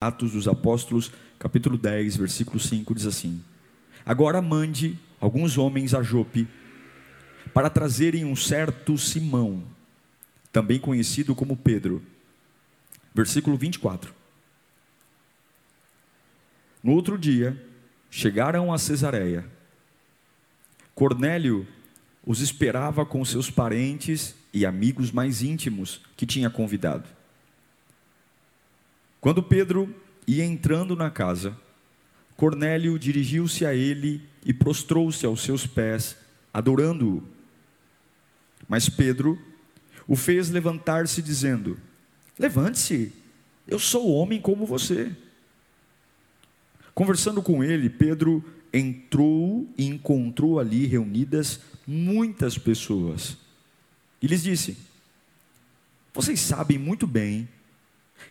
Atos dos Apóstolos, capítulo 10, versículo 5 diz assim: Agora mande alguns homens a Jope para trazerem um certo Simão, também conhecido como Pedro Versículo 24. No outro dia, chegaram a Cesareia. Cornélio os esperava com seus parentes e amigos mais íntimos que tinha convidado. Quando Pedro ia entrando na casa, Cornélio dirigiu-se a ele e prostrou-se aos seus pés, adorando-o. Mas Pedro o fez levantar-se, dizendo: Levante-se, eu sou homem como você. Conversando com ele, Pedro entrou e encontrou ali reunidas muitas pessoas. E lhes disse: Vocês sabem muito bem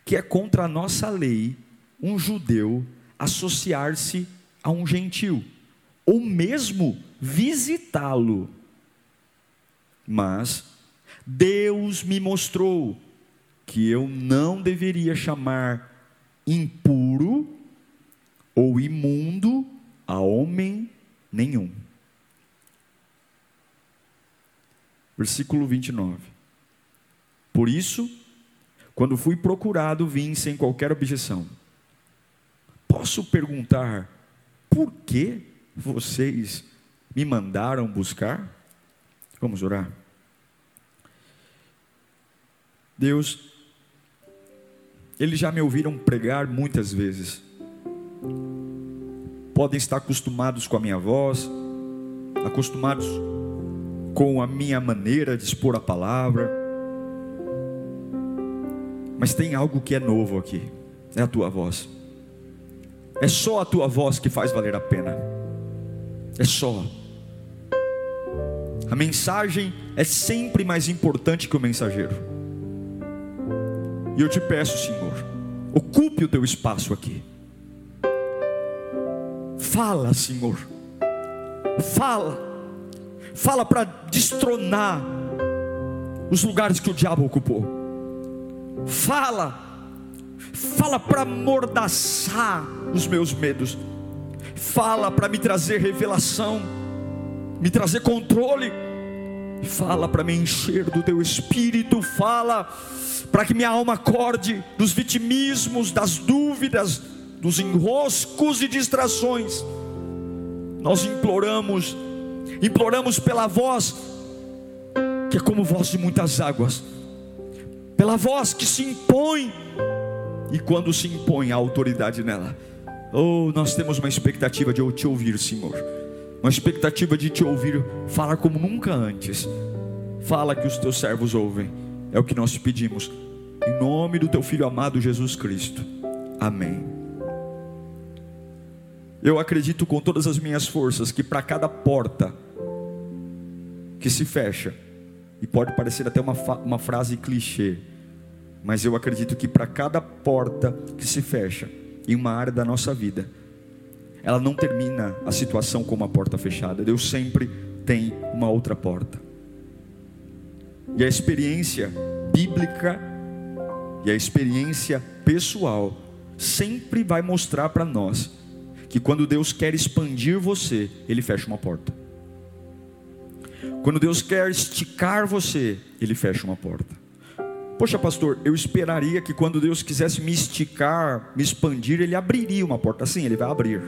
que é contra a nossa lei um judeu associar-se a um gentil, ou mesmo visitá-lo. Mas Deus me mostrou que eu não deveria chamar impuro ou imundo a homem nenhum. Versículo 29. Por isso, quando fui procurado, vim sem qualquer objeção. Posso perguntar por que vocês me mandaram buscar? Vamos orar. Deus, eles já me ouviram pregar muitas vezes. Podem estar acostumados com a minha voz, acostumados com a minha maneira de expor a palavra. Mas tem algo que é novo aqui, é a tua voz. É só a tua voz que faz valer a pena. É só. A mensagem é sempre mais importante que o mensageiro. E eu te peço, Senhor, ocupe o teu espaço aqui. Fala, Senhor. Fala. Fala para destronar os lugares que o diabo ocupou. Fala. Fala para mordaçar os meus medos. Fala para me trazer revelação, me trazer controle. Fala para me encher do teu espírito. Fala para que minha alma acorde dos vitimismos, das dúvidas, dos enroscos e distrações. Nós imploramos, imploramos pela voz, que é como voz de muitas águas, pela voz que se impõe, e quando se impõe a autoridade nela, oh, nós temos uma expectativa de eu te ouvir, Senhor, uma expectativa de te ouvir falar como nunca antes. Fala que os teus servos ouvem é o que nós pedimos. Em nome do teu filho amado Jesus Cristo. Amém. Eu acredito com todas as minhas forças que para cada porta que se fecha, e pode parecer até uma, uma frase clichê, mas eu acredito que para cada porta que se fecha em uma área da nossa vida, ela não termina a situação com uma porta fechada. Deus sempre tem uma outra porta. E a experiência bíblica e a experiência pessoal sempre vai mostrar para nós que quando Deus quer expandir você, Ele fecha uma porta. Quando Deus quer esticar você, Ele fecha uma porta. Poxa, pastor, eu esperaria que quando Deus quisesse me esticar, me expandir, Ele abriria uma porta. Sim, Ele vai abrir.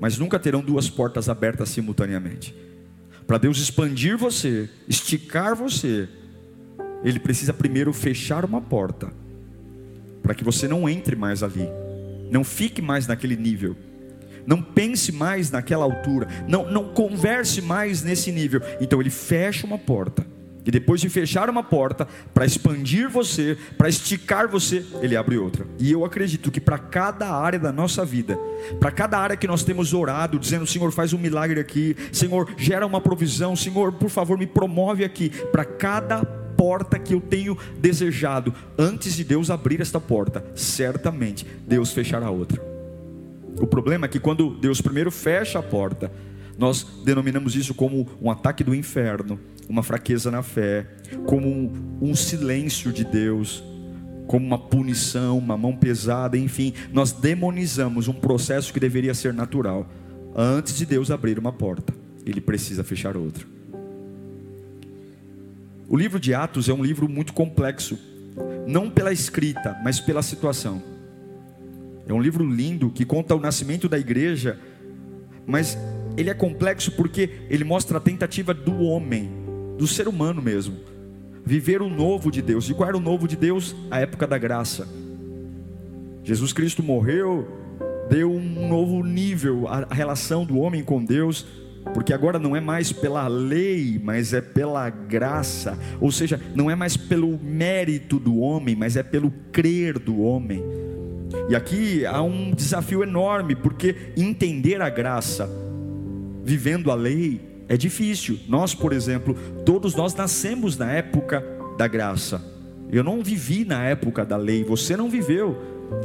Mas nunca terão duas portas abertas simultaneamente. Para Deus expandir você, esticar você, Ele precisa primeiro fechar uma porta, para que você não entre mais ali, não fique mais naquele nível, não pense mais naquela altura, não, não converse mais nesse nível. Então Ele fecha uma porta, E depois de fechar uma porta, para expandir você, para esticar você, ele abre outra. E eu acredito que para cada área da nossa vida, para cada área que nós temos orado, dizendo: Senhor, faz um milagre aqui, Senhor, gera uma provisão, Senhor, por favor, me promove aqui. Para cada porta que eu tenho desejado, antes de Deus abrir esta porta, certamente Deus fechará outra. O problema é que quando Deus primeiro fecha a porta, nós denominamos isso como um ataque do inferno, uma fraqueza na fé, como um, um silêncio de Deus, como uma punição, uma mão pesada, enfim, nós demonizamos um processo que deveria ser natural. Antes de Deus abrir uma porta, ele precisa fechar outra. O livro de Atos é um livro muito complexo, não pela escrita, mas pela situação. É um livro lindo que conta o nascimento da igreja, mas ele é complexo porque ele mostra a tentativa do homem, do ser humano mesmo, viver o novo de Deus. E qual era o novo de Deus? A época da graça. Jesus Cristo morreu, deu um novo nível à relação do homem com Deus, porque agora não é mais pela lei, mas é pela graça, ou seja, não é mais pelo mérito do homem, mas é pelo crer do homem. E aqui há um desafio enorme, porque entender a graça vivendo a lei é difícil. Nós, por exemplo, todos nós nascemos na época da graça. Eu não vivi na época da lei, você não viveu.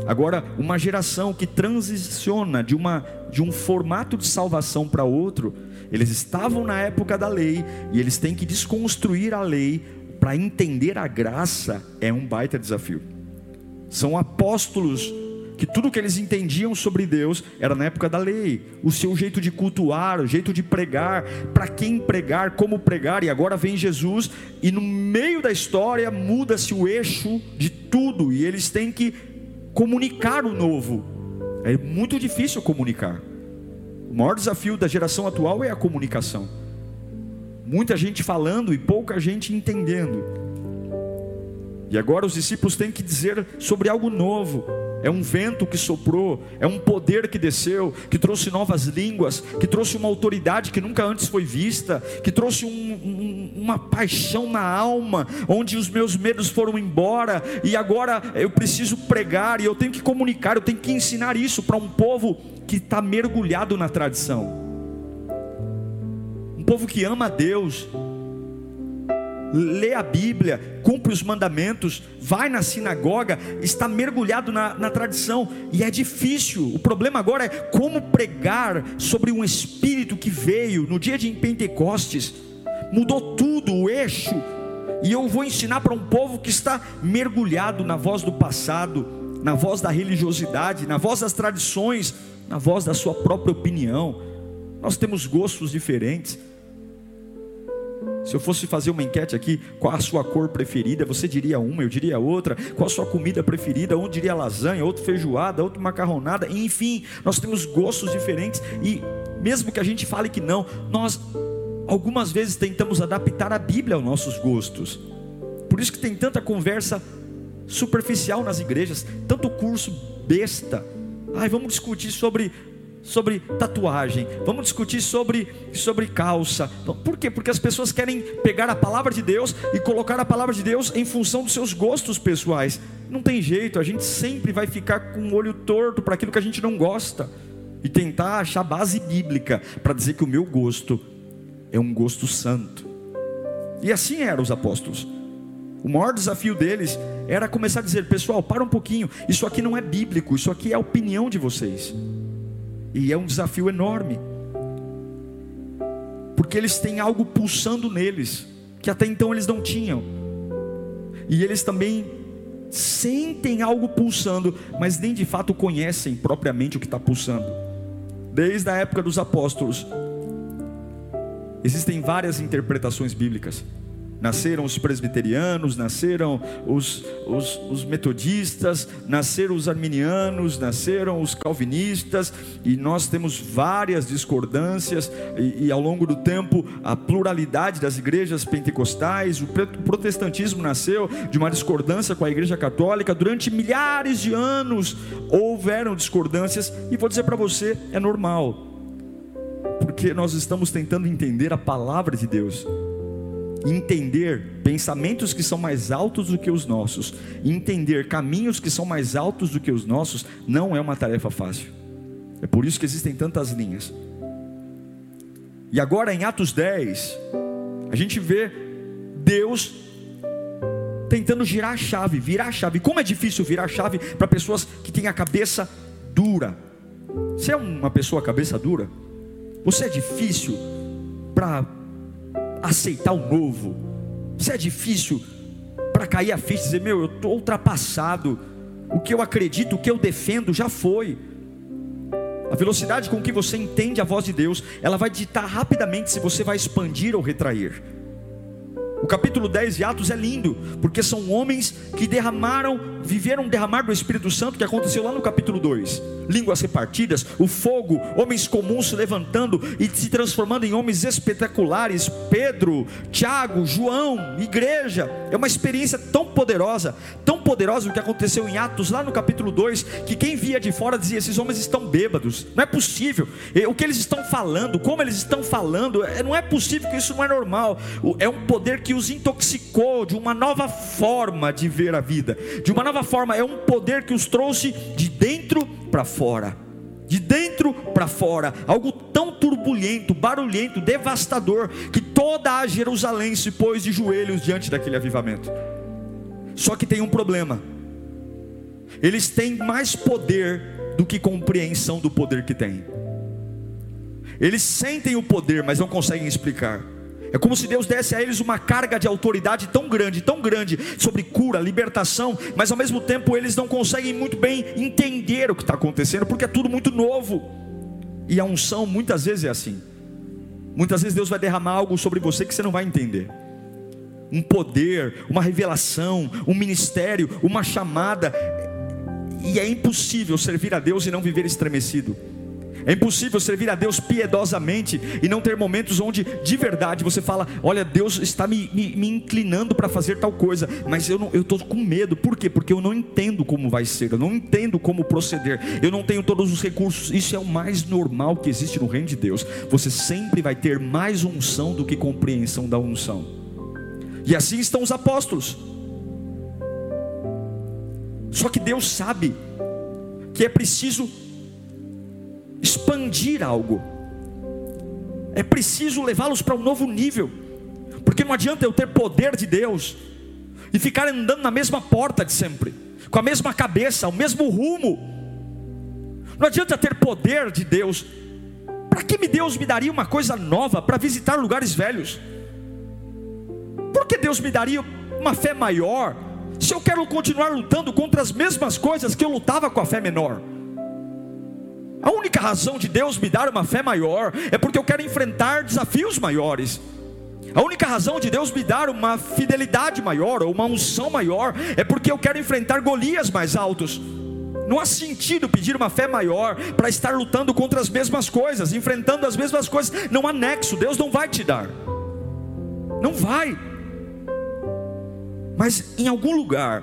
Agora, uma geração que transiciona de, uma, de um formato de salvação para outro, eles estavam na época da lei e eles têm que desconstruir a lei para entender a graça, é um baita desafio. São apóstolos que tudo que eles entendiam sobre Deus era na época da lei, o seu jeito de cultuar, o jeito de pregar, para quem pregar, como pregar, e agora vem Jesus, e no meio da história muda-se o eixo de tudo, e eles têm que comunicar o novo. É muito difícil comunicar. O maior desafio da geração atual é a comunicação. Muita gente falando e pouca gente entendendo. E agora os discípulos têm que dizer sobre algo novo. É um vento que soprou, é um poder que desceu, que trouxe novas línguas, que trouxe uma autoridade que nunca antes foi vista, que trouxe um, um, uma paixão na alma, onde os meus medos foram embora, e agora eu preciso pregar, e eu tenho que comunicar, eu tenho que ensinar isso para um povo que está mergulhado na tradição, um povo que ama a Deus, lê a Bíblia, cumpre os mandamentos, vai na sinagoga, está mergulhado na, na, tradição, e é difícil. O problema agora é como pregar sobre um espírito que veio no dia de Pentecostes, mudou tudo, o eixo, e eu vou ensinar para um povo que está mergulhado na voz do passado, na voz da religiosidade, na voz das tradições, na voz da sua própria opinião. Nós temos gostos diferentes. Se eu fosse fazer uma enquete aqui, qual a sua cor preferida? Você diria uma, eu diria outra. Qual a sua comida preferida? Um diria lasanha, outro feijoada, outro macarronada. Enfim, nós temos gostos diferentes e mesmo que a gente fale que não, nós algumas vezes tentamos adaptar a Bíblia aos nossos gostos. Por isso que tem tanta conversa superficial nas igrejas, tanto curso besta. Ai, vamos discutir sobre sobre tatuagem, vamos discutir sobre, sobre calça. Por quê? Porque as pessoas querem pegar a palavra de Deus e colocar a palavra de Deus em função dos seus gostos pessoais. Não tem jeito, a gente sempre vai ficar com o olho torto para aquilo que a gente não gosta e tentar achar base bíblica para dizer que o meu gosto é um gosto santo. E assim eram os apóstolos. O maior desafio deles era começar a dizer: pessoal, para um pouquinho, isso aqui não é bíblico, isso aqui é a opinião de vocês. E é um desafio enorme. Porque eles têm algo pulsando neles, que até então eles não tinham. E eles também sentem algo pulsando, mas nem de fato conhecem propriamente o que está pulsando. Desde a época dos apóstolos, existem várias interpretações bíblicas. Nasceram os presbiterianos, nasceram os, os, os, metodistas, nasceram os arminianos, nasceram os calvinistas, e nós temos várias discordâncias, e, e ao longo do tempo a pluralidade das igrejas pentecostais, o protestantismo nasceu de uma discordância com a igreja católica, durante milhares de anos houveram discordâncias, e vou dizer para você: é normal, porque nós estamos tentando entender a palavra de Deus. Entender pensamentos que são mais altos do que os nossos, entender caminhos que são mais altos do que os nossos, não é uma tarefa fácil. É por isso que existem tantas linhas. E agora em Atos 10, a gente vê Deus tentando girar a chave, virar a chave. Como é difícil virar a chave para pessoas que têm a cabeça dura. Você é uma pessoa cabeça dura? Você é difícil para aceitar o novo? Você é difícil para cair a ficha e dizer: Meu, eu estou ultrapassado. O que eu acredito, o que eu defendo já foi. A velocidade com que você entende a voz de Deus, ela vai ditar rapidamente se você vai expandir ou retrair. O capítulo 10 de Atos é lindo, porque são homens que derramaram, viveram derramar do Espírito Santo que aconteceu lá no capítulo 2. Línguas repartidas, o fogo, homens comuns se levantando e se transformando em homens espetaculares. Pedro, Tiago, João, igreja. É uma experiência tão poderosa, tão poderosa o que aconteceu em Atos, lá no capítulo 2, que quem via de fora dizia: esses homens estão bêbados, não é possível. O que eles estão falando, como eles estão falando, é, não é possível que isso não é normal. É um poder que que os intoxicou de uma nova forma de ver a vida, de uma nova forma, é um poder que os trouxe de dentro para fora. De dentro para fora, algo tão turbulento, barulhento, devastador, que toda a Jerusalém se pôs de joelhos diante daquele avivamento. Só que tem um problema, eles têm mais poder do que compreensão do poder que têm. Eles sentem o poder, mas não conseguem explicar. É como se Deus desse a eles uma carga de autoridade tão grande, tão grande, sobre cura, libertação, mas ao mesmo tempo eles não conseguem muito bem entender o que está acontecendo, porque é tudo muito novo. E a unção muitas vezes é assim. Muitas vezes Deus vai derramar algo sobre você que você não vai entender. Um poder, uma revelação, um ministério, uma chamada. E é impossível servir a Deus e não viver estremecido. É impossível servir a Deus piedosamente e não ter momentos onde de verdade você fala: Olha, Deus está me, me, me inclinando para fazer tal coisa, mas eu estou com medo. Por quê? Porque eu não entendo como vai ser, eu não entendo como proceder, eu não tenho todos os recursos. Isso é o mais normal que existe no reino de Deus. Você sempre vai ter mais unção do que compreensão da unção. E assim estão os apóstolos. Só que Deus sabe que é preciso expandir algo, é preciso levá-los para um novo nível, porque não adianta eu ter poder de Deus e ficar andando na mesma porta de sempre, com a mesma cabeça, o mesmo rumo. Não adianta ter poder de Deus. Para que Deus me daria uma coisa nova para visitar lugares velhos? Por que Deus me daria uma fé maior se eu quero continuar lutando contra as mesmas coisas que eu lutava com a fé menor? A única razão de Deus me dar uma fé maior é porque eu quero enfrentar desafios maiores. A única razão de Deus me dar uma fidelidade maior ou uma unção maior é porque eu quero enfrentar Golias mais altos. Não há sentido pedir uma fé maior para estar lutando contra as mesmas coisas, enfrentando as mesmas coisas. Não há nexo, Deus não vai te dar. Não vai. Mas em algum lugar,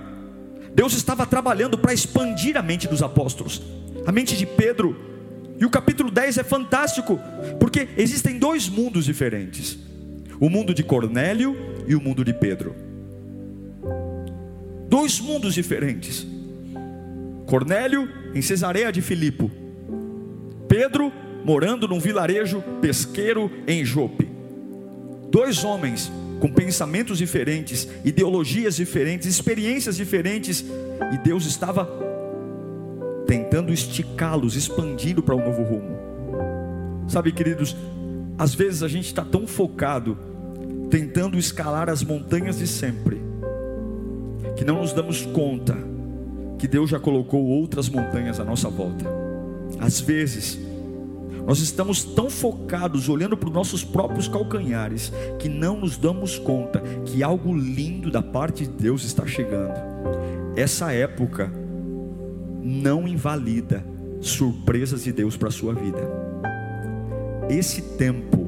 Deus estava trabalhando para expandir a mente dos apóstolos a mente de Pedro. E o capítulo 10 é fantástico, porque existem dois mundos diferentes: o mundo de Cornélio e o mundo de Pedro. Dois mundos diferentes. Cornélio em Cesareia de Filipo, Pedro morando num vilarejo pesqueiro em Jope. Dois homens com pensamentos diferentes, ideologias diferentes, experiências diferentes, e Deus estava tentando esticá-los, expandindo para um novo rumo. Sabe, queridos, às vezes a gente está tão focado, tentando escalar as montanhas de sempre, que não nos damos conta que Deus já colocou outras montanhas à nossa volta. Às vezes, nós estamos tão focados, olhando para os nossos próprios calcanhares, que não nos damos conta que algo lindo da parte de Deus está chegando. Essa época não invalida surpresas de Deus para a sua vida. Esse tempo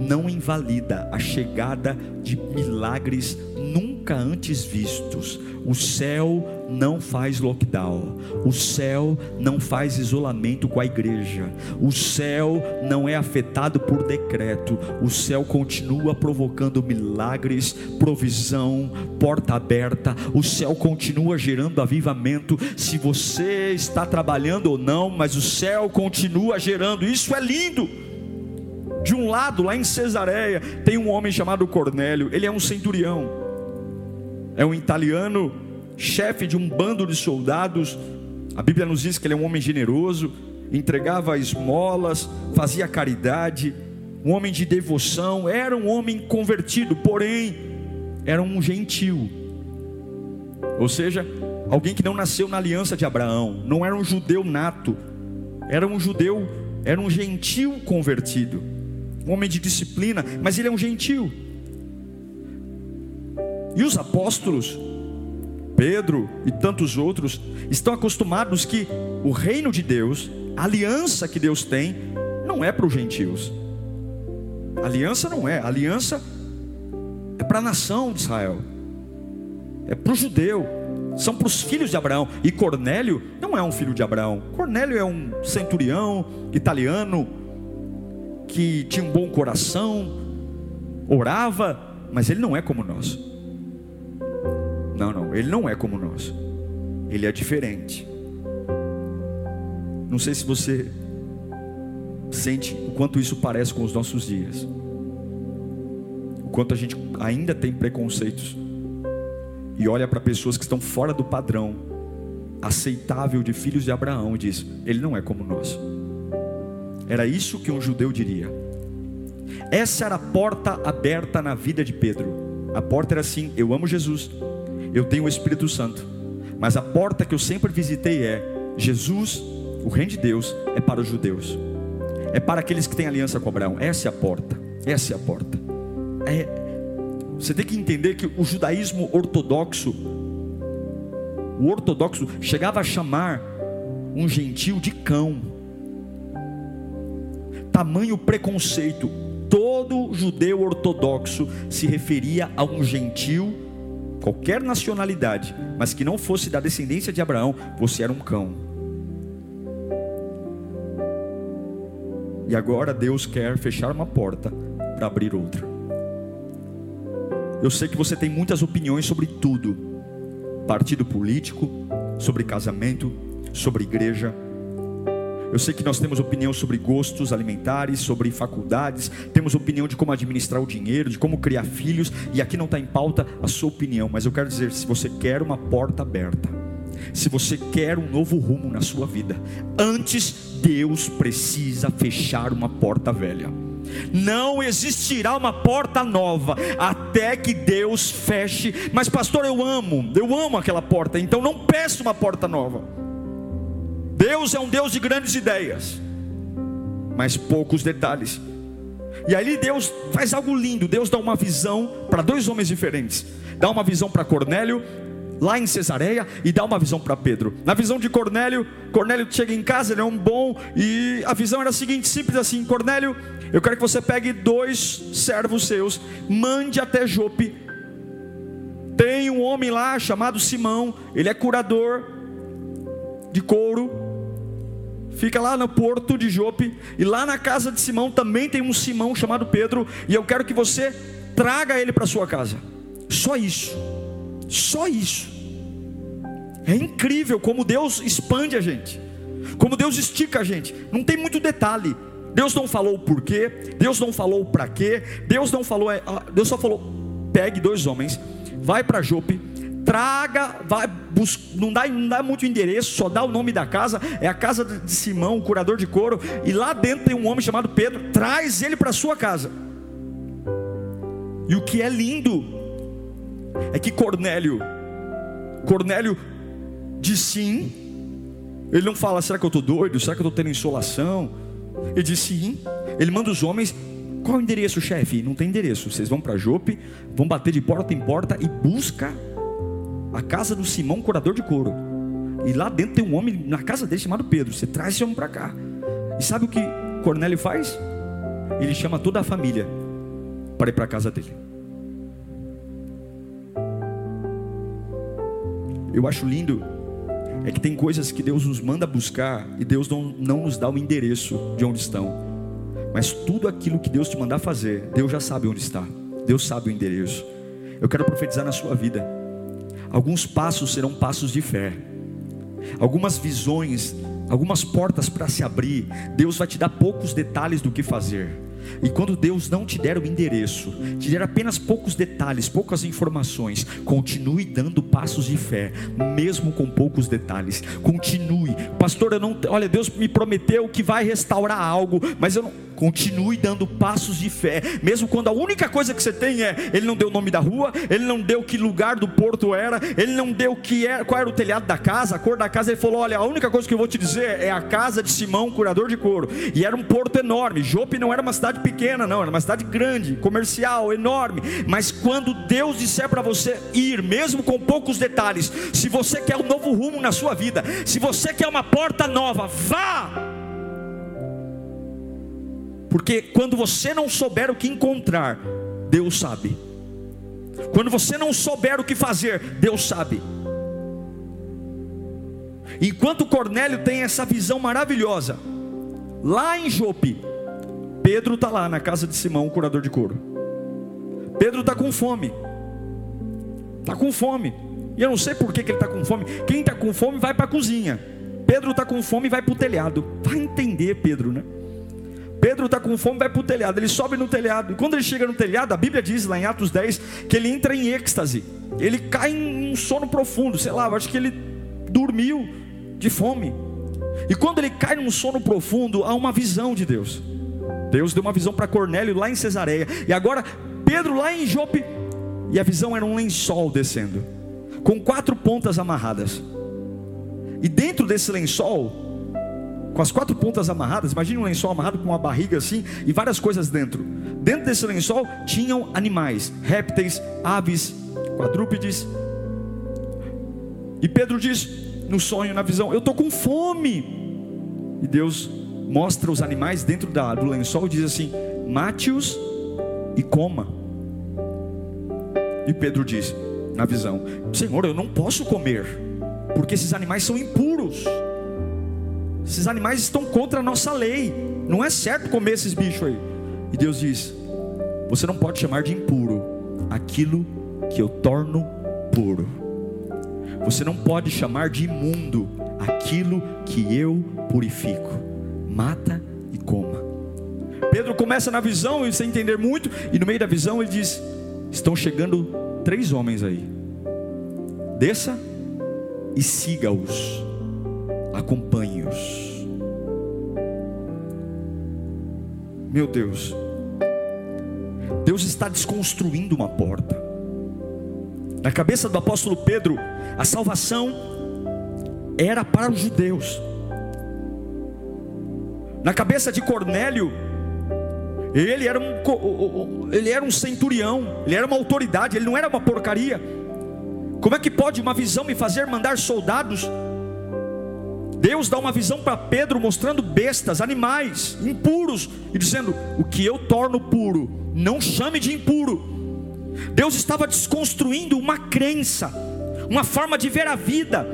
não invalida a chegada de milagres nunca antes vistos. O céu não faz lockdown, o céu não faz isolamento com a igreja, o céu não é afetado por decreto, o céu continua provocando milagres, provisão, porta aberta, o céu continua gerando avivamento. Se você está trabalhando ou não, mas o céu continua gerando, isso é lindo. De um lado, lá em Cesareia, tem um homem chamado Cornélio, ele é um centurião, é um italiano chefe de um bando de soldados. A Bíblia nos diz que ele é um homem generoso, entregava esmolas, fazia caridade, um homem de devoção, era um homem convertido, porém, era um gentil. Ou seja, alguém que não nasceu na aliança de Abraão, não era um judeu nato, era um judeu, era um gentil convertido, um homem de disciplina, mas ele é um gentil. E os apóstolos Pedro e tantos outros estão acostumados que o reino de Deus, a aliança que Deus tem, não é para os gentios. aliança não é, aliança é para a nação de Israel, é para o judeu, são para os filhos de Abraão. E Cornélio não é um filho de Abraão, Cornélio é um centurião italiano que tinha um bom coração, orava, mas ele não é como nós. Não, não, ele não é como nós. Ele é diferente. Não sei se você sente o quanto isso parece com os nossos dias. O quanto a gente ainda tem preconceitos e olha para pessoas que estão fora do padrão aceitável de filhos de Abraão e diz: ele não é como nós. Era isso que um judeu diria. Essa era a porta aberta na vida de Pedro. A porta era assim: eu amo Jesus, eu tenho o Espírito Santo. Mas a porta que eu sempre visitei é: Jesus, o Reino de Deus, é para os judeus, é para aqueles que têm aliança com Abraão. Essa é a porta, essa é a porta. É, você tem que entender que o judaísmo ortodoxo, o ortodoxo chegava a chamar um gentil de cão. Tamanho preconceito. Todo judeu ortodoxo se referia a um gentil qualquer nacionalidade, mas que não fosse da descendência de Abraão, você era um cão. E agora Deus quer fechar uma porta para abrir outra. Eu sei que você tem muitas opiniões sobre tudo: partido político, sobre casamento, sobre igreja, eu sei que nós temos opinião sobre gostos alimentares, sobre faculdades, temos opinião de como administrar o dinheiro, de como criar filhos, e aqui não está em pauta a sua opinião, mas eu quero dizer: se você quer uma porta aberta, se você quer um novo rumo na sua vida, antes Deus precisa fechar uma porta velha. Não existirá uma porta nova até que Deus feche. Mas, pastor, eu amo, eu amo aquela porta, então não peço uma porta nova. Deus é um Deus de grandes ideias, mas poucos detalhes. E aí Deus faz algo lindo. Deus dá uma visão para dois homens diferentes. Dá uma visão para Cornélio lá em Cesareia e dá uma visão para Pedro. Na visão de Cornélio, Cornélio chega em casa, ele é um bom e a visão era a seguinte, simples assim: Cornélio, eu quero que você pegue dois servos seus, mande até Jope. Tem um homem lá chamado Simão, ele é curador de couro fica lá no porto de Jope, e lá na casa de Simão também tem um Simão chamado Pedro, e eu quero que você traga ele para sua casa. Só isso. Só isso. É incrível como Deus expande a gente. Como Deus estica a gente. Não tem muito detalhe. Deus não falou o porquê, Deus não falou para quê, Deus não falou, é, Deus só falou: pegue dois homens, vai para Jope, traga, vai, não, dá, não dá muito endereço, só dá o nome da casa, é a casa de Simão, o curador de couro, e lá dentro tem um homem chamado Pedro, traz ele para sua casa. E o que é lindo é que Cornélio, Cornélio diz sim, ele não fala, será que eu estou doido? Será que eu estou tendo insolação? Ele diz sim, ele manda os homens qual é o endereço, chefe? Não tem endereço. Vocês vão para Jope, vão bater de porta em porta e busca a casa do Simão, curador de couro. E lá dentro tem um homem na casa dele chamado Pedro. Você traz esse homem para cá. E sabe o que Cornélio faz? Ele chama toda a família para ir para a casa dele. eu acho lindo é que tem coisas que Deus nos manda buscar e Deus não, não nos dá o endereço de onde estão. Mas tudo aquilo que Deus te mandar fazer, Deus já sabe onde está. Deus sabe o endereço. Eu quero profetizar na sua vida. Alguns passos serão passos de fé. Algumas visões, algumas portas para se abrir. Deus vai te dar poucos detalhes do que fazer. E quando Deus não te der o endereço, te der apenas poucos detalhes, poucas informações, continue dando passos de fé, mesmo com poucos detalhes. Continue, pastor. Eu não, olha, Deus me prometeu que vai restaurar algo, mas eu não Continue dando passos de fé, mesmo quando a única coisa que você tem é ele não deu o nome da rua, ele não deu que lugar do porto era, ele não deu que era, qual era o telhado da casa, a cor da casa. Ele falou: olha, a única coisa que eu vou te dizer é a casa de Simão, curador de couro. E era um porto enorme. Jope não era uma cidade pequena, não, era uma cidade grande, comercial, enorme. Mas quando Deus disser para você ir, mesmo com poucos detalhes, se você quer um novo rumo na sua vida, se você quer uma porta nova, vá porque quando você não souber o que encontrar, Deus sabe. Quando você não souber o que fazer, Deus sabe. Enquanto Cornélio tem essa visão maravilhosa, lá em Jope, Pedro está lá na casa de Simão, o curador de couro. Pedro está com fome. Está com fome. E eu não sei por que, que ele está com fome. Quem está com fome vai para a cozinha. Pedro está com fome e vai para o telhado. Vai entender, Pedro, né? Pedro está com fome, vai para o telhado. Ele sobe no telhado. E quando ele chega no telhado, a Bíblia diz lá em Atos 10 que ele entra em êxtase. Ele cai em um sono profundo. Sei lá, eu acho que ele dormiu de fome. E quando ele cai num sono profundo, há uma visão de Deus. Deus deu uma visão para Cornélio lá em Cesareia. E agora Pedro lá em Jope. E a visão era um lençol descendo, com quatro pontas amarradas. E dentro desse lençol com as quatro pontas amarradas. Imagine um lençol amarrado com uma barriga assim e várias coisas dentro. Dentro desse lençol tinham animais, répteis, aves, quadrúpedes. E Pedro diz no sonho, na visão: Eu estou com fome. E Deus mostra os animais dentro da, do lençol e diz assim: Mate-os e coma. E Pedro diz na visão: Senhor, eu não posso comer, porque esses animais são impuros. Esses animais estão contra a nossa lei. Não é certo comer esses bichos aí. E Deus diz: Você não pode chamar de impuro aquilo que eu torno puro. Você não pode chamar de imundo aquilo que eu purifico. Mata e coma. Pedro começa na visão, e sem entender muito, e no meio da visão ele diz: Estão chegando três homens aí. Desça e siga-os acompanhe-os. Meu Deus, Deus está desconstruindo uma porta. Na cabeça do apóstolo Pedro, a salvação era para os judeus. Na cabeça de Cornélio, ele era um, ele era um centurião, ele era uma autoridade, ele não era uma porcaria. Como é que pode uma visão me fazer mandar soldados Deus dá uma visão para Pedro mostrando bestas, animais, impuros, e dizendo: O que eu torno puro, não chame de impuro. Deus estava desconstruindo uma crença, uma forma de ver a vida,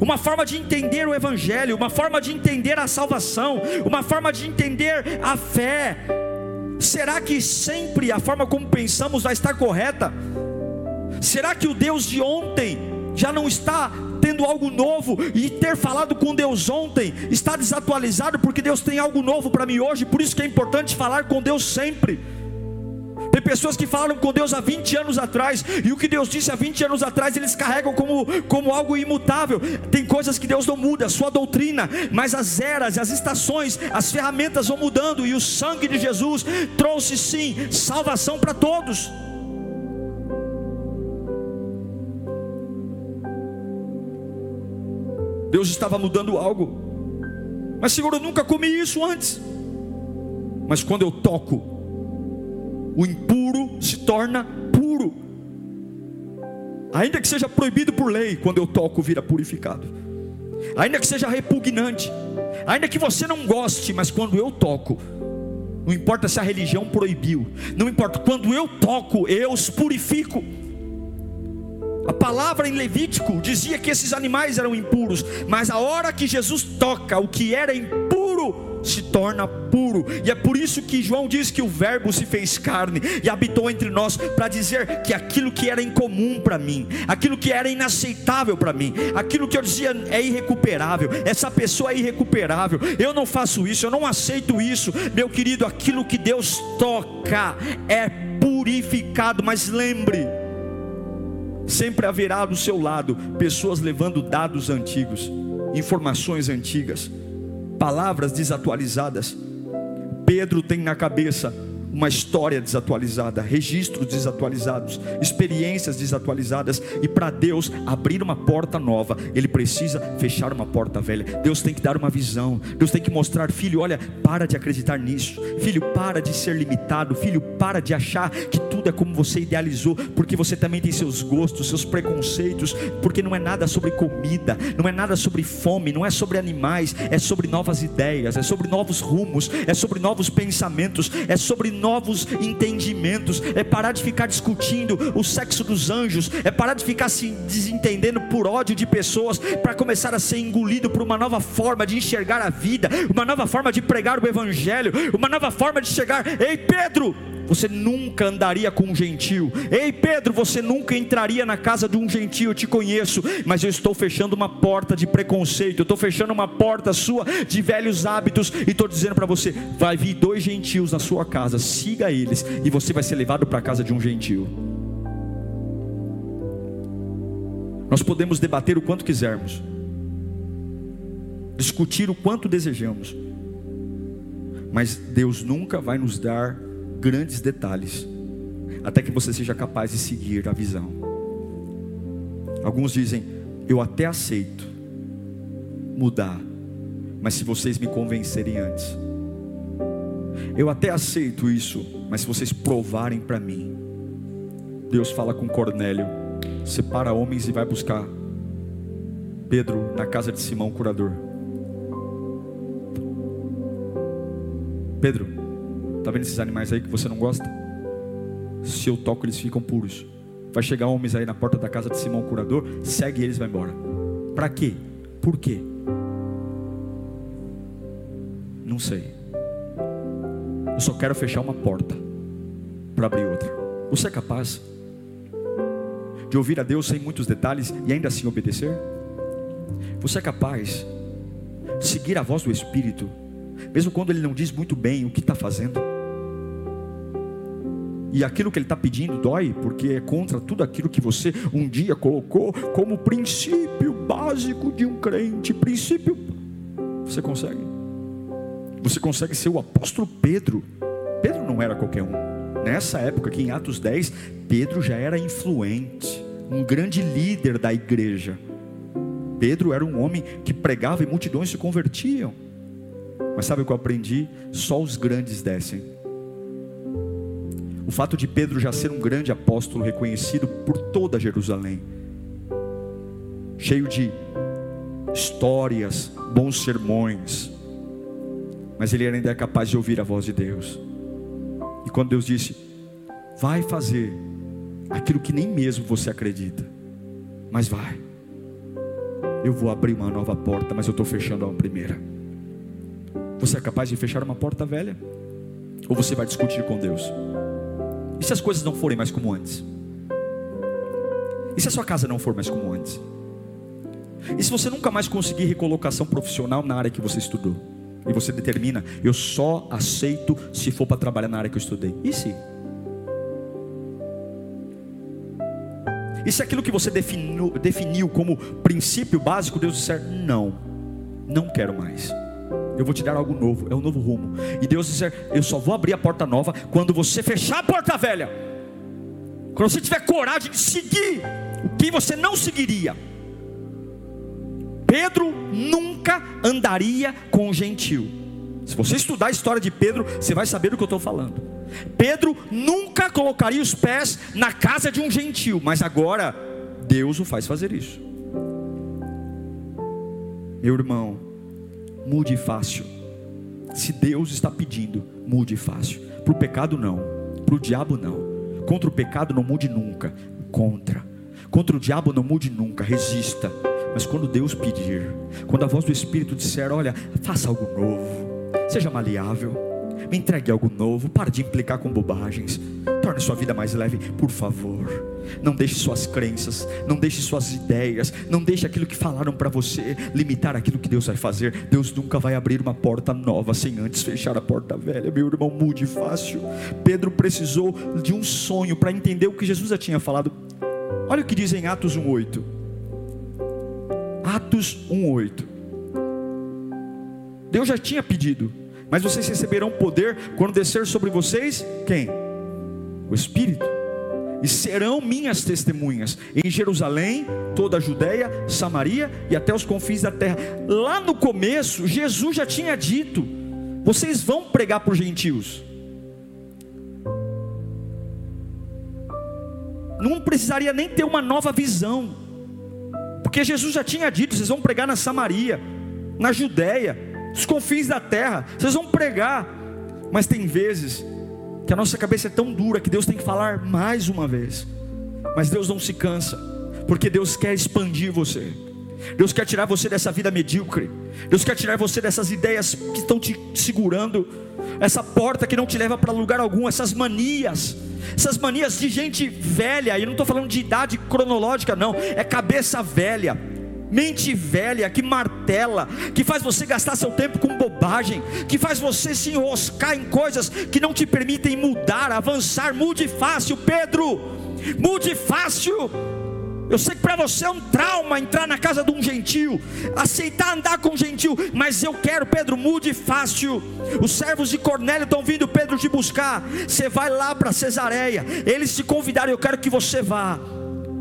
uma forma de entender o Evangelho, uma forma de entender a salvação, uma forma de entender a fé. Será que sempre a forma como pensamos vai estar correta? Será que o Deus de ontem já não está tendo algo novo e ter falado com Deus ontem está desatualizado porque Deus tem algo novo para mim hoje, por isso que é importante falar com Deus sempre. Pessoas que falaram com Deus há 20 anos atrás, e o que Deus disse há 20 anos atrás, eles carregam como, como algo imutável. Tem coisas que Deus não muda, sua doutrina, mas as eras, as estações, as ferramentas vão mudando, e o sangue de Jesus trouxe sim salvação para todos. Deus estava mudando algo. Mas Senhor, eu nunca comi isso antes. Mas quando eu toco, o impuro se torna puro. Ainda que seja proibido por lei, quando eu toco, vira purificado. Ainda que seja repugnante, ainda que você não goste, mas quando eu toco, não importa se a religião proibiu, não importa, quando eu toco, eu os purifico. A palavra em Levítico dizia que esses animais eram impuros, mas a hora que Jesus toca o que era impuro, se torna puro, e é por isso que João diz que o Verbo se fez carne e habitou entre nós, para dizer que aquilo que era incomum para mim, aquilo que era inaceitável para mim, aquilo que eu dizia é irrecuperável, essa pessoa é irrecuperável, eu não faço isso, eu não aceito isso, meu querido, aquilo que Deus toca é purificado, mas lembre, sempre haverá do seu lado pessoas levando dados antigos, informações antigas palavras desatualizadas. Pedro tem na cabeça uma história desatualizada, registros desatualizados, experiências desatualizadas, e para Deus abrir uma porta nova, Ele precisa fechar uma porta velha. Deus tem que dar uma visão, Deus tem que mostrar, filho, olha, para de acreditar nisso, filho, para de ser limitado, filho, para de achar que tudo é como você idealizou, porque você também tem seus gostos, seus preconceitos, porque não é nada sobre comida, não é nada sobre fome, não é sobre animais, é sobre novas ideias, é sobre novos rumos, é sobre novos pensamentos, é sobre novos entendimentos, é parar de ficar discutindo o sexo dos anjos, é parar de ficar se desentendendo por ódio de pessoas, para começar a ser engolido por uma nova forma de enxergar a vida, uma nova forma de pregar o Evangelho, uma nova forma de chegar. Ei, Pedro, você nunca andaria com um gentil. Ei, Pedro, você nunca entraria na casa de um gentil. Eu te conheço, mas eu estou fechando uma porta de preconceito. Eu estou fechando uma porta sua de velhos hábitos e estou dizendo para você: vai vir dois gentios na sua casa. Siga eles e você vai ser levado para a casa de um gentil. Nós podemos debater o quanto quisermos, discutir o quanto desejamos, mas Deus nunca vai nos dar grandes detalhes, até que você seja capaz de seguir a visão. Alguns dizem: Eu até aceito mudar, mas se vocês me convencerem antes. Eu até aceito isso, mas se vocês provarem para mim. Deus fala com Cornélio: separa homens e vai buscar Pedro na casa de Simão, curador. Pedro, Está vendo esses animais aí que você não gosta? Se eu toco, eles ficam puros. Vai chegar homens aí na porta da casa de Simão Curador, segue eles vai embora. Para quê? Por quê? Não sei. Eu só quero fechar uma porta para abrir outra. Você é capaz de ouvir a Deus sem muitos detalhes e ainda assim obedecer? Você é capaz de seguir a voz do Espírito, mesmo quando Ele não diz muito bem o que está fazendo? E aquilo que ele está pedindo dói, porque é contra tudo aquilo que você um dia colocou como princípio básico de um crente. Princípio. Você consegue? Você consegue ser o apóstolo Pedro. Pedro não era qualquer um. Nessa época, aqui em Atos 10, Pedro já era influente, um grande líder da igreja. Pedro era um homem que pregava e multidões se convertiam. Mas sabe o que eu aprendi? Só os grandes descem. O fato de Pedro já ser um grande apóstolo reconhecido por toda Jerusalém, cheio de histórias, bons sermões, mas ele ainda é capaz de ouvir a voz de Deus. E quando Deus disse: Vai fazer aquilo que nem mesmo você acredita, mas vai. Eu vou abrir uma nova porta, mas eu estou fechando a primeira. Você é capaz de fechar uma porta velha? Ou você vai discutir com Deus? E se as coisas não forem mais como antes? E se a sua casa não for mais como antes? E se você nunca mais conseguir recolocação profissional na área que você estudou? E você determina, eu só aceito se for para trabalhar na área que eu estudei. E se? E se aquilo que você definiu, definiu como princípio básico, Deus disser, não, não quero mais eu vou te dar algo novo, é um novo rumo. E Deus dizer: Eu só vou abrir a porta nova quando você fechar a porta velha. Quando você tiver coragem de seguir o que você não seguiria. Pedro nunca andaria com um gentil. Se você estudar a história de Pedro, você vai saber do que eu estou falando. Pedro nunca colocaria os pés na casa de um gentil, mas agora Deus o faz fazer isso. Meu irmão, mude fácil. Se Deus está pedindo, mude fácil. Para o pecado, não. Para o diabo, não. Contra o pecado, não mude nunca. Contra. Contra o diabo não mude nunca, resista. Mas quando Deus pedir, quando a voz do Espírito disser: Olha, faça algo novo, seja maleável me entregue algo novo. Pare de implicar com bobagens. Torne sua vida mais leve, por favor. Não deixe suas crenças, não deixe suas ideias, não deixe aquilo que falaram para você limitar aquilo que Deus vai fazer. Deus nunca vai abrir uma porta nova sem antes fechar a porta velha. Meu irmão, mude fácil. Pedro precisou de um sonho para entender o que Jesus já tinha falado. Olha o que diz em Atos 1:8. Atos 1:8. Deus já tinha pedido mas vocês receberão poder quando descer sobre vocês quem? O Espírito. E serão minhas testemunhas em Jerusalém, toda a Judéia, Samaria e até os confins da terra. Lá no começo, Jesus já tinha dito: vocês vão pregar para os gentios. Não precisaria nem ter uma nova visão, porque Jesus já tinha dito: vocês vão pregar na Samaria, na Judéia, os confins da terra, vocês vão pregar, mas tem vezes que a nossa cabeça é tão dura que Deus tem que falar mais uma vez, mas Deus não se cansa, porque Deus quer expandir você. Deus quer tirar você dessa vida medíocre. Deus quer tirar você dessas ideias que estão te segurando, essa porta que não te leva para lugar algum, essas manias, essas manias de gente velha. E não estou falando de idade cronológica, não, é cabeça velha mente velha que martela, que faz você gastar seu tempo com bobagem, que faz você se enroscar em coisas que não te permitem mudar, avançar. Mude fácil, Pedro, mude fácil. Eu sei que para você é um trauma entrar na casa de um gentil, aceitar andar com um gentil, mas eu quero, Pedro, mude fácil. Os servos de Cornélio estão vindo Pedro te buscar. Você vai lá para Cesareia, eles te convidaram, eu quero que você vá.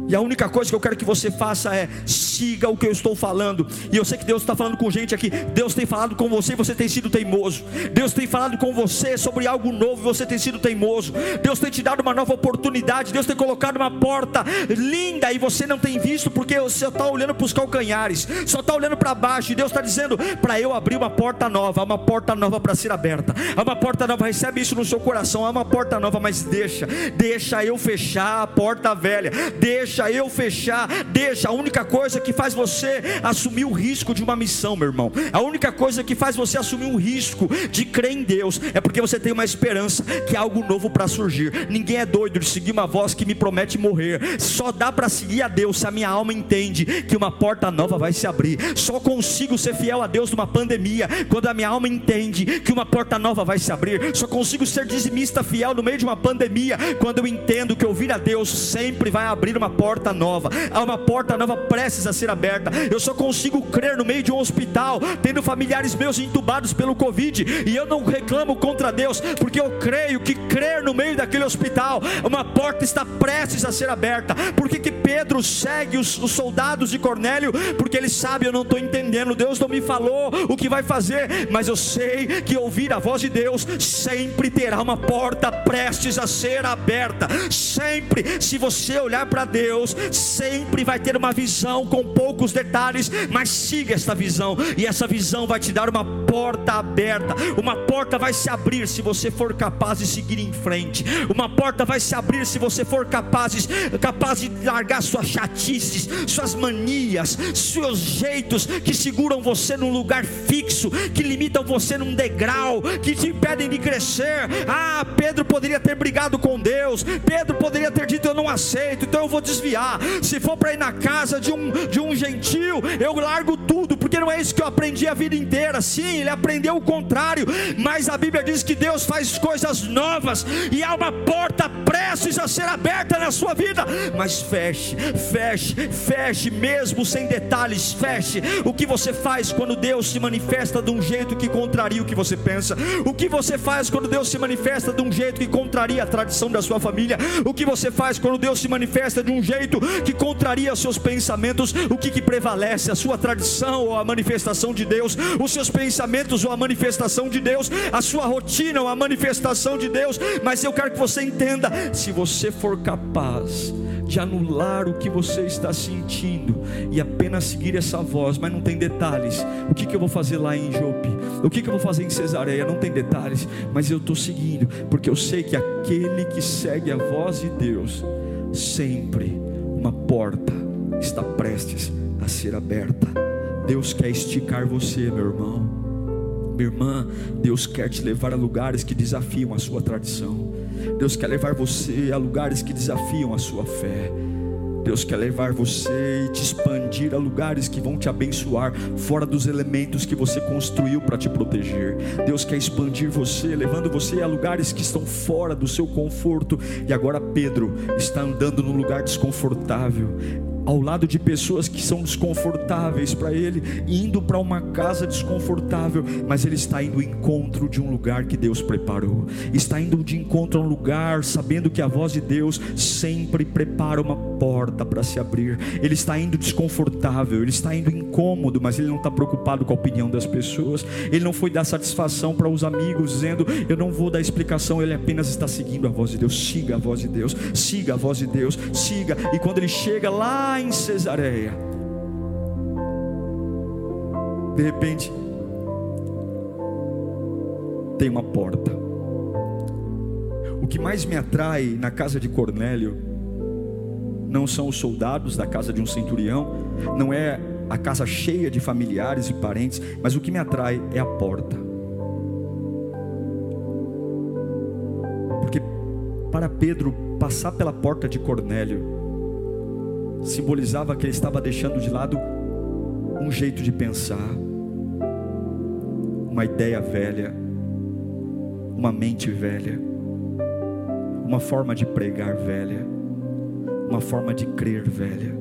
E a única coisa que eu quero que você faça é siga o que eu estou falando. E eu sei que Deus está falando com gente aqui. Deus tem falado com você e você tem sido teimoso. Deus tem falado com você sobre algo novo e você tem sido teimoso. Deus tem te dado uma nova oportunidade. Deus tem colocado uma porta linda e você não tem visto porque você está olhando para os calcanhares, só está olhando para baixo. E Deus está dizendo para eu abrir uma porta nova. Uma porta nova para ser aberta. Há uma porta nova. Recebe isso no seu coração. Há uma porta nova, mas deixa, deixa eu fechar a porta velha. Deixa deixa eu fechar, deixa. A única coisa que faz você assumir o risco de uma missão, meu irmão, a única coisa que faz você assumir um risco de crer em Deus é porque você tem uma esperança que há algo novo para surgir. Ninguém é doido de seguir uma voz que me promete morrer. Só dá para seguir a Deus se a minha alma entende que uma porta nova vai se abrir. Só consigo ser fiel a Deus numa pandemia quando a minha alma entende que uma porta nova vai se abrir. Só consigo ser dizimista fiel no meio de uma pandemia quando eu entendo que ouvir a Deus sempre vai abrir uma porta porta nova, há uma porta nova prestes a ser aberta. Eu só consigo crer no meio de um hospital, tendo familiares meus entubados pelo Covid, e eu não reclamo contra Deus, porque eu creio que crer no meio daquele hospital, uma porta está prestes a ser aberta. Por que, que Pedro segue os, os soldados de Cornélio? Porque ele sabe, eu não estou entendendo, Deus não me falou o que vai fazer, mas eu sei que ouvir a voz de Deus sempre terá uma porta prestes a ser aberta. Sempre, se você olhar para Deus, Deus sempre vai ter uma visão com poucos detalhes, mas siga esta visão, e essa visão vai te dar uma porta aberta. Uma porta vai se abrir se você for capaz de seguir em frente. Uma porta vai se abrir se você for capaz capaz de largar suas chatices, suas manias, seus jeitos que seguram você num lugar fixo, que limitam você num degrau, que te impedem de crescer. Ah, Pedro poderia ter brigado com Deus. Pedro poderia ter dito: Eu não aceito, então eu vou desviar desviar. Se for para ir na casa de um, de um gentil, eu largo tudo, porque não é isso que eu aprendi a vida inteira. Sim, ele aprendeu o contrário, mas a Bíblia diz que Deus faz coisas novas e há uma porta prestes a ser aberta na sua vida. Mas feche, feche, feche, mesmo sem detalhes, feche. O que você faz quando Deus se manifesta de um jeito que contraria o que você pensa? O que você faz quando Deus se manifesta de um jeito que contraria a tradição da sua família? O que você faz quando Deus se manifesta de um jeito que contraria seus pensamentos, o que, que prevalece, a sua tradição ou a manifestação de Deus, os seus pensamentos ou a manifestação de Deus, a sua rotina ou a manifestação de Deus. Mas eu quero que você entenda: se você for capaz de anular o que você está sentindo e apenas seguir essa voz, mas não tem detalhes. O que, que eu vou fazer lá em Jope? O que, que eu vou fazer em Cesareia? Não tem detalhes, mas eu estou seguindo, porque eu sei que aquele que segue a voz de Deus sempre uma porta está prestes a ser aberta. Deus quer esticar você, meu irmão. Minha irmã, Deus quer te levar a lugares que desafiam a sua tradição. Deus quer levar você a lugares que desafiam a sua fé. Deus quer levar você e te expandir a lugares que vão te abençoar, fora dos elementos que você construiu para te proteger. Deus quer expandir você, levando você a lugares que estão fora do seu conforto. E agora Pedro está andando num lugar desconfortável ao lado de pessoas que são desconfortáveis para ele, indo para uma casa desconfortável, mas ele está indo ao encontro de um lugar que Deus preparou, está indo de encontro a um lugar, sabendo que a voz de Deus sempre prepara uma porta para se abrir. Ele está indo desconfortável, ele está indo incômodo, mas ele não está preocupado com a opinião das pessoas, ele não foi dar satisfação para os amigos, dizendo: Eu não vou dar explicação, ele apenas está seguindo a voz de Deus. Siga a voz de Deus, siga a voz de Deus, siga, e quando ele chega lá em Cesareia. De repente, tem uma porta. O que mais me atrai na casa de Cornélio não são os soldados da casa de um centurião, não é a casa cheia de familiares e parentes, mas o que me atrai é a porta. Porque para Pedro passar pela porta de Cornélio, simbolizava que ele estava deixando de lado um jeito de pensar, uma ideia velha, uma mente velha, uma forma de pregar velha, uma forma de crer velha.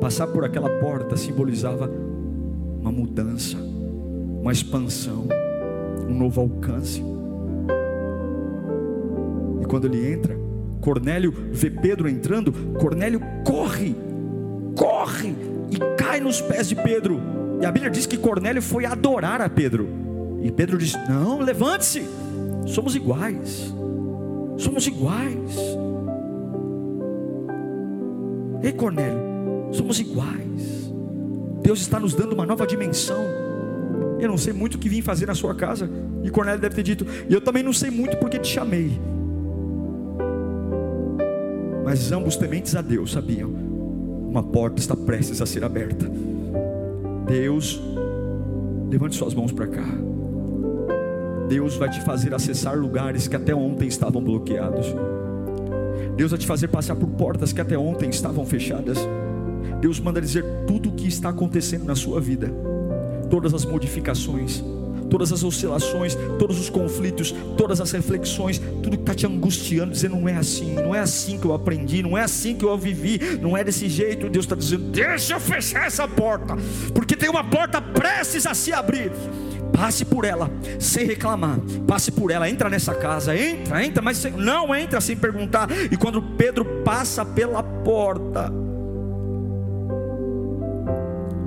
Passar por aquela porta simbolizava uma mudança, uma expansão, um novo alcance. E quando ele entra, Cornélio vê Pedro entrando, Cornélio corre, corre e cai nos pés de Pedro. E a Bíblia diz que Cornélio foi adorar a Pedro. E Pedro diz: Não, levante-se, somos iguais, somos iguais. Ei, Cornélio, somos iguais. Deus está nos dando uma nova dimensão. Eu não sei muito o que vim fazer na sua casa. E Cornélio deve ter dito: E eu também não sei muito porque te chamei mas ambos tementes a Deus sabiam: uma porta está prestes a ser aberta. Deus, levante suas mãos para cá. Deus vai te fazer acessar lugares que até ontem estavam bloqueados. Deus vai te fazer passar por portas que até ontem estavam fechadas. Deus manda dizer tudo o que está acontecendo na sua vida, todas as modificações, todas as oscilações, todos os conflitos, todas as reflexões, tudo que está te angustiando, dizendo: não é assim, não é assim que eu aprendi, não é assim que eu vivi, não é desse jeito. Deus está dizendo: deixa eu fechar essa porta, porque tem uma porta prestes a se abrir. Passe por ela, sem reclamar. Passe por ela, entra nessa casa, entra, entra, mas não entra sem perguntar. E quando Pedro passa pela porta,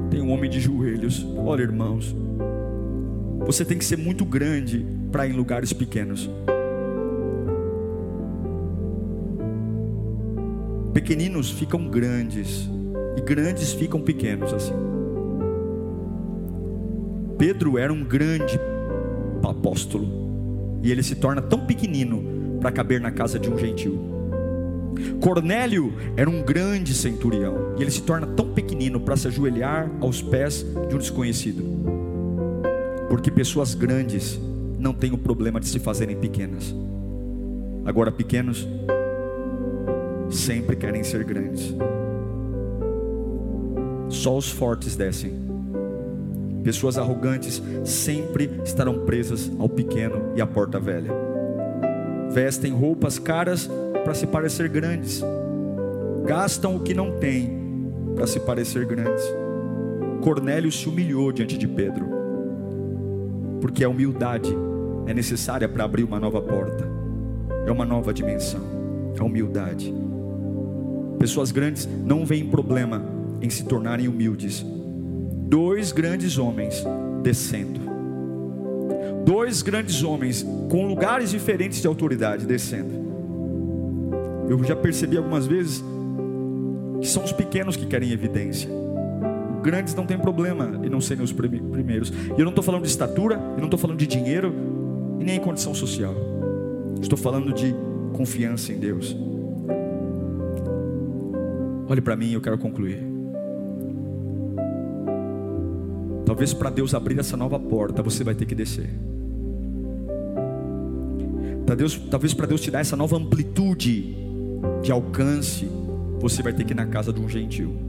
tem um homem de joelhos. Olha, irmãos, você tem que ser muito grande para ir em lugares pequenos. Pequeninos ficam grandes e grandes ficam pequenos assim. Pedro era um grande apóstolo e ele se torna tão pequenino para caber na casa de um gentil. Cornélio era um grande centurião e ele se torna tão pequenino para se ajoelhar aos pés de um desconhecido. Porque pessoas grandes não têm o problema de se fazerem pequenas. Agora, pequenos sempre querem ser grandes. Só os fortes descem. Pessoas arrogantes sempre estarão presas ao pequeno e à porta velha. Vestem roupas caras para se parecer grandes. Gastam o que não têm para se parecer grandes. Cornélio se humilhou diante de Pedro porque a humildade é necessária para abrir uma nova porta, é uma nova dimensão, a humildade. Pessoas grandes não veem problema em se tornarem humildes. Dois grandes homens descendo, dois grandes homens com lugares diferentes de autoridade descendo. Eu já percebi algumas vezes que são os pequenos que querem evidência grandes não tem problema em não serem os primeiros. E eu não estou falando de estatura, eu não estou falando de dinheiro e nem em condição social. Estou falando de confiança em Deus. Olhe para mim, eu quero concluir. Talvez para Deus abrir essa nova porta, você vai ter que descer. Deus, talvez para Deus te dar essa nova amplitude de alcance, você vai ter que ir na casa de um gentil.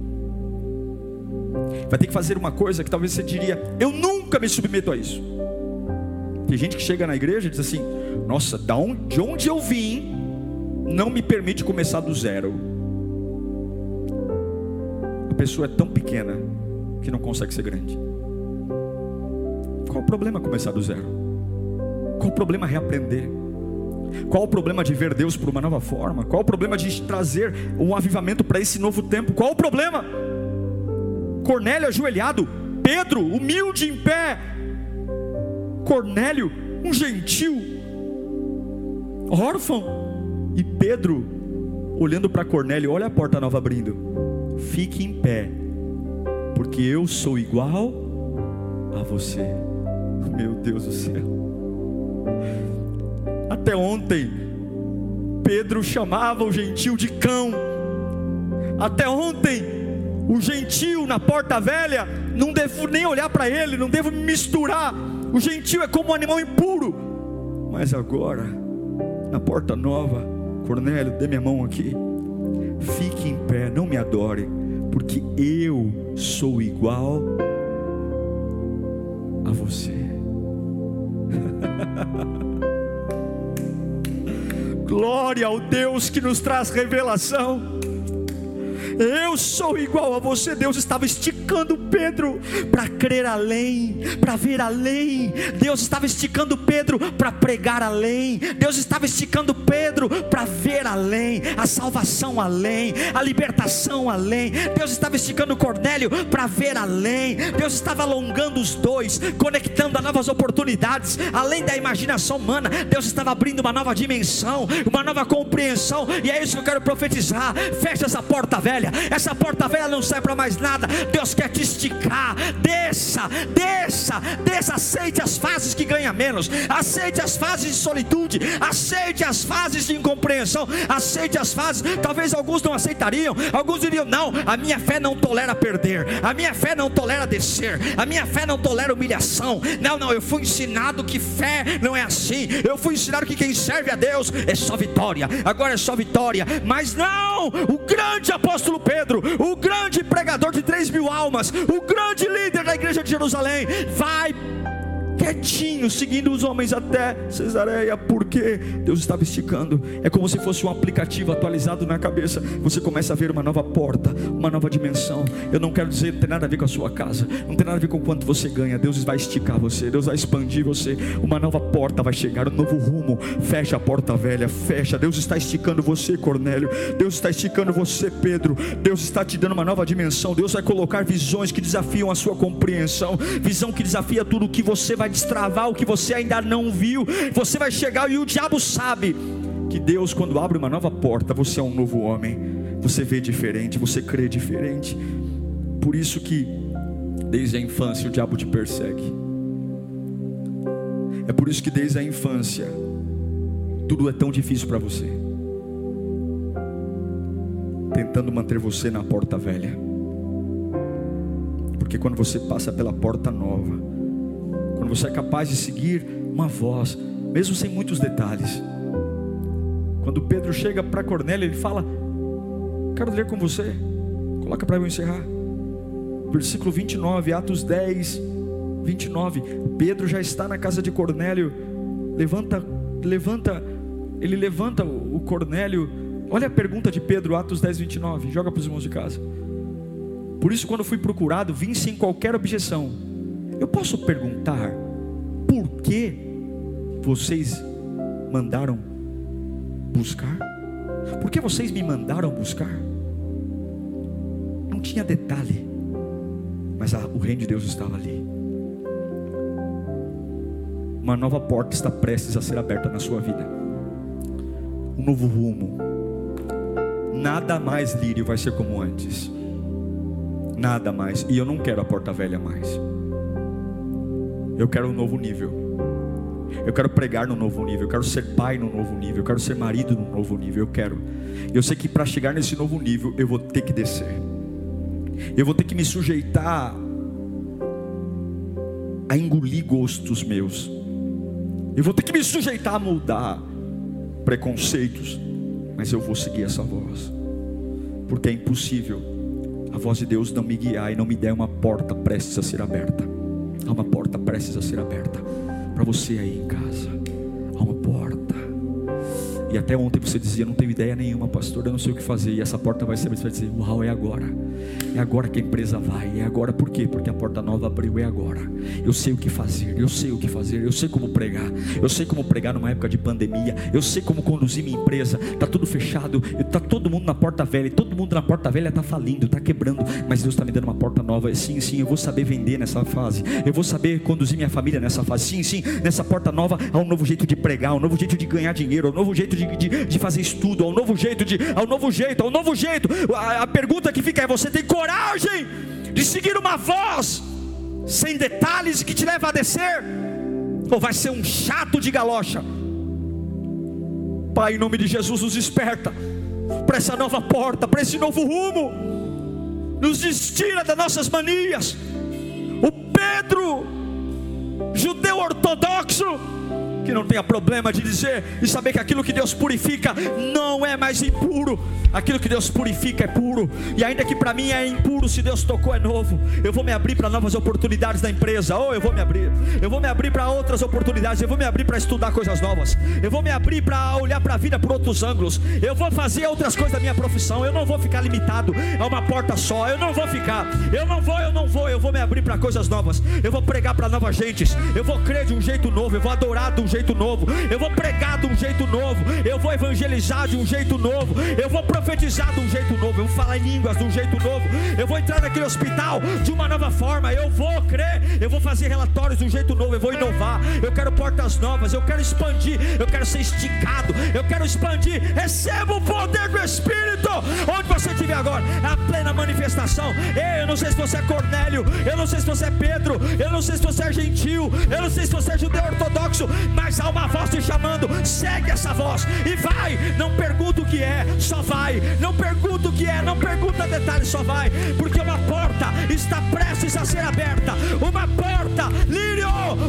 Vai ter que fazer uma coisa que talvez você diria: Eu nunca me submeto a isso. Tem gente que chega na igreja e diz assim: Nossa, de onde eu vim, não me permite começar do zero. A pessoa é tão pequena que não consegue ser grande. Qual o problema começar do zero? Qual o problema reaprender? Qual o problema de ver Deus por uma nova forma? Qual o problema de trazer um avivamento para esse novo tempo? Qual o problema? Cornélio ajoelhado, Pedro humilde em pé, Cornélio, um gentil, órfão, e Pedro olhando para Cornélio, olha a porta nova abrindo. Fique em pé, porque eu sou igual a você. Meu Deus do céu. Até ontem, Pedro chamava o gentil de cão. Até ontem, o gentil na porta velha, não devo nem olhar para ele, não devo me misturar. O gentil é como um animal impuro. Mas agora, na porta nova, Cornélio, dê minha mão aqui. Fique em pé, não me adore, porque eu sou igual a você. Glória ao Deus que nos traz revelação. Eu sou igual a você. Deus estava esticando Pedro para crer além, para ver além. Deus estava esticando Pedro para pregar além. Deus estava esticando Pedro para ver além, a salvação além, a libertação além. Deus estava esticando Cornélio para ver além. Deus estava alongando os dois, conectando a novas oportunidades, além da imaginação humana. Deus estava abrindo uma nova dimensão, uma nova compreensão. E é isso que eu quero profetizar. Fecha essa porta velha velha, essa porta velha não serve para mais nada. Deus quer te esticar. Desça, desça, desça. Aceite as fases que ganha menos, aceite as fases de solitude, aceite as fases de incompreensão, aceite as fases. Talvez alguns não aceitariam, alguns diriam: não, a minha fé não tolera perder, a minha fé não tolera descer, a minha fé não tolera humilhação. Não, não, eu fui ensinado que fé não é assim. Eu fui ensinado que quem serve a Deus é só vitória. Agora é só vitória, mas não, o grande apóstolo apóstolo Pedro, o grande pregador de 3 mil almas, o grande líder da igreja de Jerusalém, vai quietinho, seguindo os homens até Cesareia, porque Deus estava esticando. É como se fosse um aplicativo atualizado na cabeça. Você começa a ver uma nova porta, uma nova dimensão. Eu não quero dizer, não tem nada a ver com a sua casa, não tem nada a ver com quanto você ganha. Deus vai esticar você, Deus vai expandir você. Uma nova porta vai chegar, um novo rumo. Fecha a porta velha, fecha. Deus está esticando você, Cornélio. Deus está esticando você, Pedro. Deus está te dando uma nova dimensão. Deus vai colocar visões que desafiam a sua compreensão, visão que desafia tudo o que você vai destravar o que você ainda não viu. Você vai chegar e o diabo sabe que Deus, quando abre uma nova porta, você é um novo homem. Você vê diferente, você crê diferente. Por isso que desde a infância o diabo te persegue. É por isso que desde a infância tudo é tão difícil para você. Tentando manter você na porta velha. Porque quando você passa pela porta nova, quando você é capaz de seguir uma voz, mesmo sem muitos detalhes. Quando Pedro chega para Cornélio, ele fala: Quero ler com você. Coloca para eu encerrar. Versículo 29, Atos 10, 29. Pedro já está na casa de Cornélio. Levanta, levanta, ele levanta o Cornélio. Olha a pergunta de Pedro, Atos 10, 29. Joga para os irmãos de casa. Por isso, quando fui procurado, vim sem qualquer objeção eu posso perguntar por que vocês mandaram buscar? Por que vocês me mandaram buscar? Não tinha detalhe, mas a, o reino de Deus estava ali. Uma nova porta está prestes a ser aberta na sua vida. Um novo rumo. Nada mais lírio vai ser como antes. Nada mais. E eu não quero a porta velha mais. Eu quero um novo nível. Eu quero pregar no novo nível, eu quero ser pai no novo nível, eu quero ser marido no novo nível, eu quero. Eu sei que para chegar nesse novo nível eu vou ter que descer. Eu vou ter que me sujeitar a engolir gostos meus. Eu vou ter que me sujeitar a mudar preconceitos, mas eu vou seguir essa voz, porque é impossível a voz de Deus não me guiar e não me der uma porta prestes a ser aberta. Há uma porta prestes a ser aberta para você aí em casa. E até ontem você dizia: Não tenho ideia nenhuma, pastor, eu não sei o que fazer. E essa porta vai ser, você vai dizer: Uau, é agora. É agora que a empresa vai. É agora por quê? Porque a porta nova abriu. É agora. Eu sei o que fazer. Eu sei o que fazer. Eu sei como pregar. Eu sei como pregar numa época de pandemia. Eu sei como conduzir minha empresa. Está tudo fechado. Está todo mundo na porta velha. Todo mundo na porta velha está falindo, está quebrando. Mas Deus está me dando uma porta nova. Sim, sim, eu vou saber vender nessa fase. Eu vou saber conduzir minha família nessa fase. Sim, sim, nessa porta nova há um novo jeito de pregar, um novo jeito de ganhar dinheiro, um novo jeito de, de, de fazer estudo, um novo jeito de. Um novo jeito, um novo jeito. A, a pergunta que fica é: você tem coragem? coragem de seguir uma voz sem detalhes que te leva a descer, ou vai ser um chato de galocha? Pai, em nome de Jesus, nos desperta para essa nova porta, para esse novo rumo, nos destira das nossas manias. O Pedro, judeu ortodoxo, que não tenha problema de dizer e saber que aquilo que Deus purifica não é mais impuro, aquilo que Deus purifica é puro, e ainda que para mim é impuro, se Deus tocou é novo. Eu vou me abrir para novas oportunidades da empresa, ou oh, eu vou me abrir, eu vou me abrir para outras oportunidades, eu vou me abrir para estudar coisas novas, eu vou me abrir para olhar para a vida por outros ângulos, eu vou fazer outras coisas da minha profissão, eu não vou ficar limitado a uma porta só, eu não vou ficar, eu não vou, eu não vou, eu vou me abrir para coisas novas, eu vou pregar para novas gentes, eu vou crer de um jeito novo, eu vou adorar de um jeito jeito novo, eu vou pregar de um jeito novo, eu vou evangelizar de um jeito novo, eu vou profetizar de um jeito novo, eu vou falar em línguas de um jeito novo, eu vou entrar naquele hospital de uma nova forma, eu vou crer, eu vou fazer relatórios de um jeito novo, eu vou inovar, eu quero portas novas, eu quero expandir, eu quero ser esticado, eu quero expandir. Receba o poder do Espírito, onde você estiver agora, é a plena manifestação. Ei, eu não sei se você é Cornélio, eu não sei se você é Pedro, eu não sei se você é gentil, eu não sei se você é judeu ortodoxo, mas há uma voz te chamando. Segue essa voz e vai. Não pergunta o que é, só vai. Não pergunta o que é, não pergunta detalhes, só vai. Porque uma porta está prestes a ser aberta. Uma porta, Lírio. Uma